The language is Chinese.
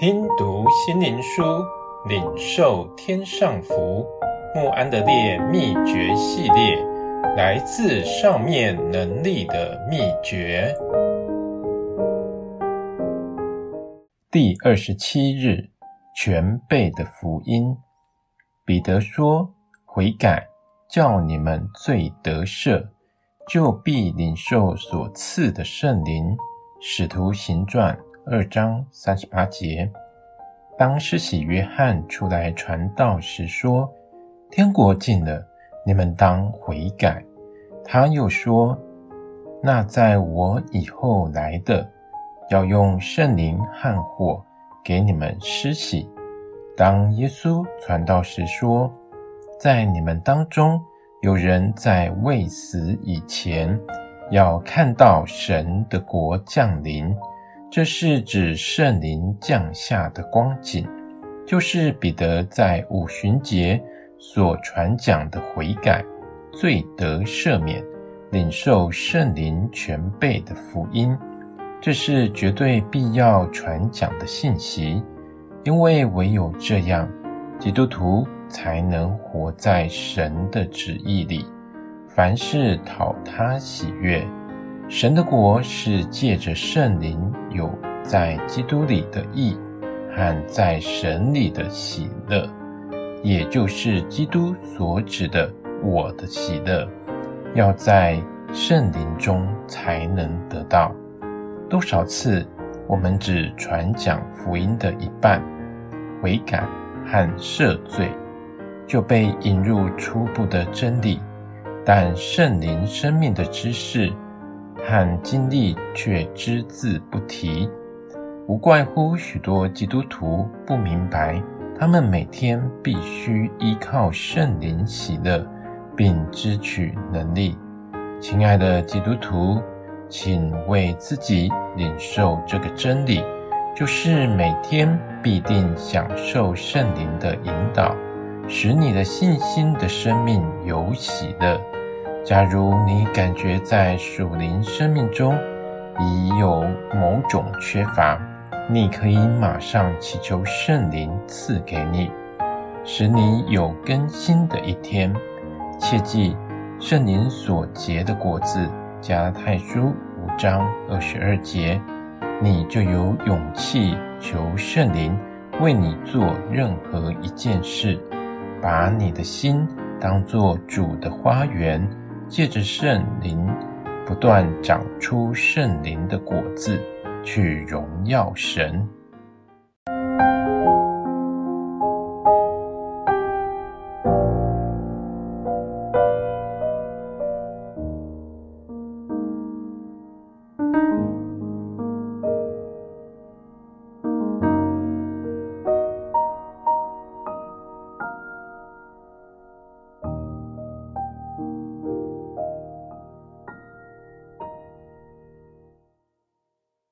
听读心灵书，领受天上福。穆安德烈秘诀系列，来自上面能力的秘诀。第二十七日，全备的福音。彼得说：“悔改，叫你们罪得赦，就必领受所赐的圣灵。”使徒行传。二章三十八节，当施洗约翰出来传道时说：“天国近了，你们当悔改。”他又说：“那在我以后来的，要用圣灵和火给你们施洗。”当耶稣传道时说：“在你们当中有人在未死以前，要看到神的国降临。”这是指圣灵降下的光景，就是彼得在五旬节所传讲的悔改、罪得赦免、领受圣灵全备的福音。这是绝对必要传讲的信息，因为唯有这样，基督徒才能活在神的旨意里，凡事讨他喜悦。神的国是借着圣灵有在基督里的义和在神里的喜乐，也就是基督所指的我的喜乐，要在圣灵中才能得到。多少次我们只传讲福音的一半，悔改和赦罪，就被引入初步的真理，但圣灵生命的知识。和经历却只字不提，无怪乎许多基督徒不明白，他们每天必须依靠圣灵喜乐，并支取能力。亲爱的基督徒，请为自己领受这个真理，就是每天必定享受圣灵的引导，使你的信心的生命有喜乐。假如你感觉在属灵生命中已有某种缺乏，你可以马上祈求圣灵赐给你，使你有更新的一天。切记，圣灵所结的果子，加拉太书五章二十二节，你就有勇气求圣灵为你做任何一件事，把你的心当作主的花园。借着圣灵不断长出圣灵的果子，去荣耀神。